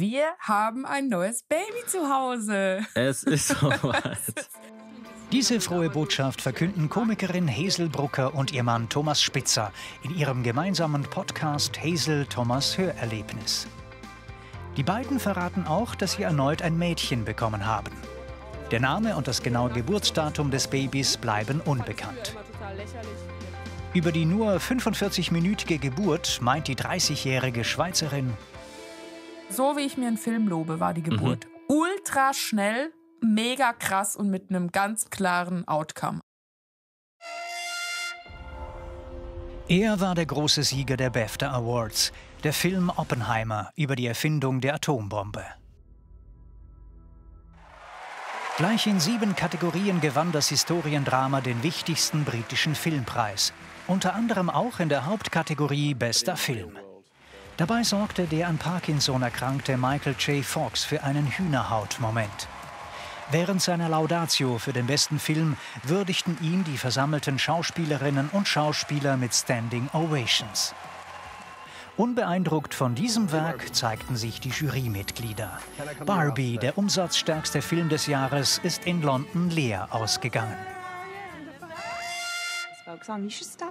Wir haben ein neues Baby zu Hause. Es ist soweit. Diese frohe Botschaft verkünden Komikerin Hazel Brucker und ihr Mann Thomas Spitzer in ihrem gemeinsamen Podcast Hazel Thomas Hörerlebnis. Die beiden verraten auch, dass sie erneut ein Mädchen bekommen haben. Der Name und das genaue Geburtsdatum des Babys bleiben unbekannt. Über die nur 45-minütige Geburt meint die 30-jährige Schweizerin, So wie ich mir einen Film lobe, war die Geburt. Ultra schnell, mega krass und mit einem ganz klaren Outcome. Er war der große Sieger der BAFTA Awards, der Film Oppenheimer über die Erfindung der Atombombe. Gleich in sieben Kategorien gewann das Historiendrama den wichtigsten britischen Filmpreis, unter anderem auch in der Hauptkategorie Bester Film. Dabei sorgte der an Parkinson erkrankte Michael J. Fox für einen Hühnerhaut-Moment. Während seiner Laudatio für den besten Film würdigten ihn die versammelten Schauspielerinnen und Schauspieler mit Standing Ovations. Unbeeindruckt von diesem Werk zeigten sich die Jurymitglieder. Barbie, der umsatzstärkste Film des Jahres, ist in London leer ausgegangen.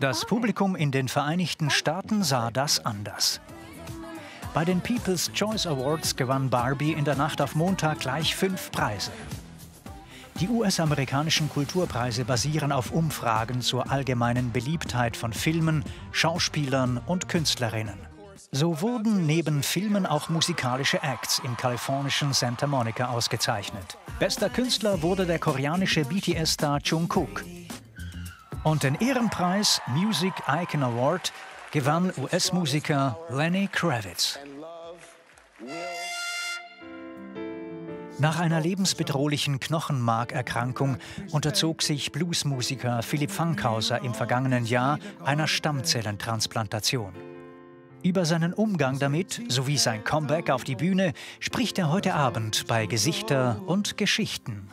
Das Publikum in den Vereinigten Staaten sah das anders. Bei den People's Choice Awards gewann Barbie in der Nacht auf Montag gleich fünf Preise. Die US-amerikanischen Kulturpreise basieren auf Umfragen zur allgemeinen Beliebtheit von Filmen, Schauspielern und Künstlerinnen. So wurden neben Filmen auch musikalische Acts im kalifornischen Santa Monica ausgezeichnet. Bester Künstler wurde der koreanische BTS-Star Jungkook. Und den Ehrenpreis Music Icon Award gewann US-Musiker Lenny Kravitz. Nach einer lebensbedrohlichen Knochenmarkerkrankung unterzog sich Bluesmusiker Philipp Fankhauser im vergangenen Jahr einer Stammzellentransplantation. Über seinen Umgang damit sowie sein Comeback auf die Bühne spricht er heute Abend bei Gesichter und Geschichten.